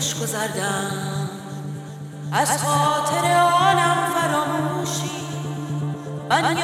خوش گذردم. از خاطر آنم فراموشی. من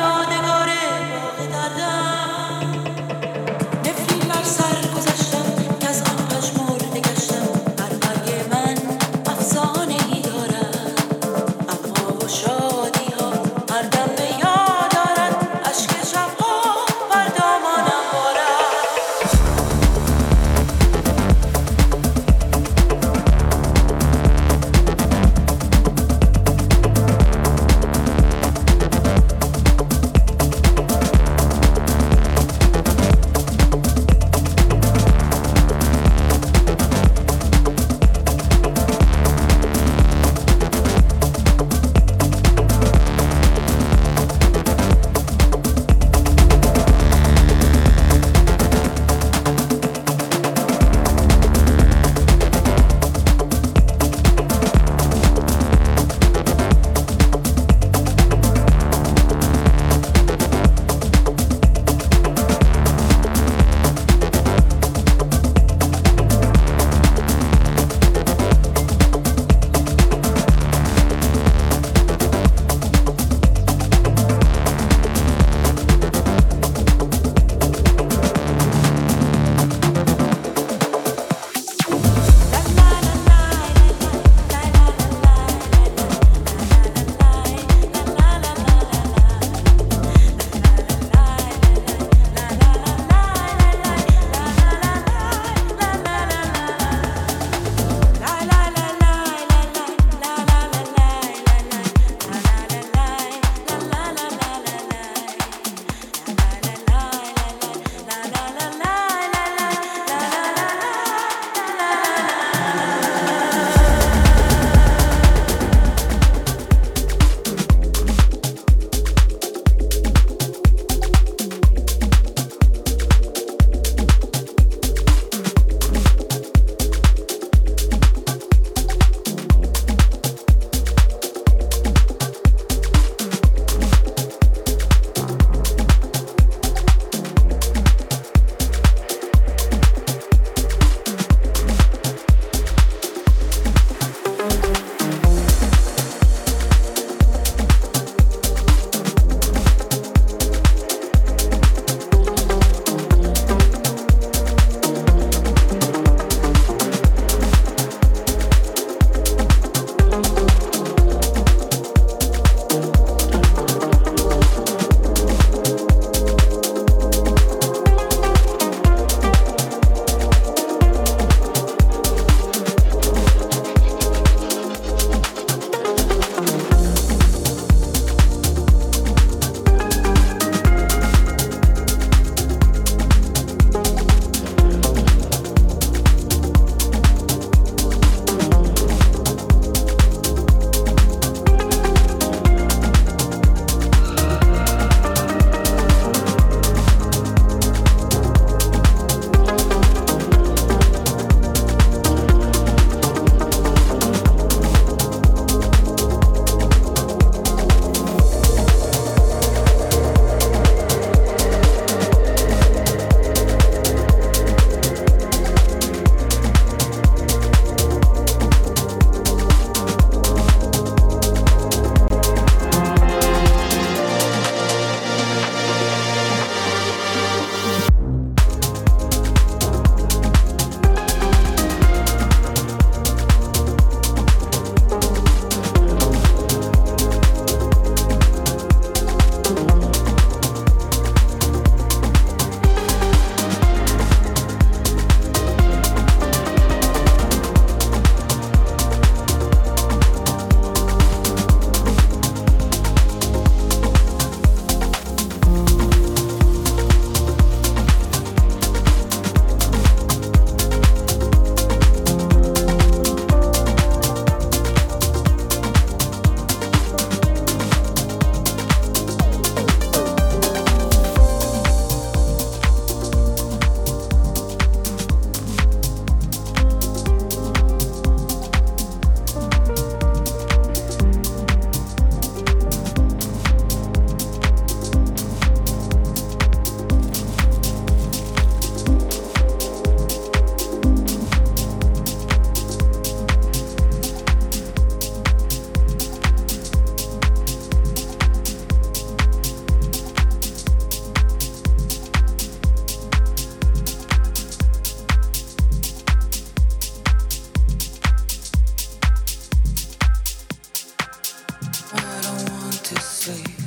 sleep.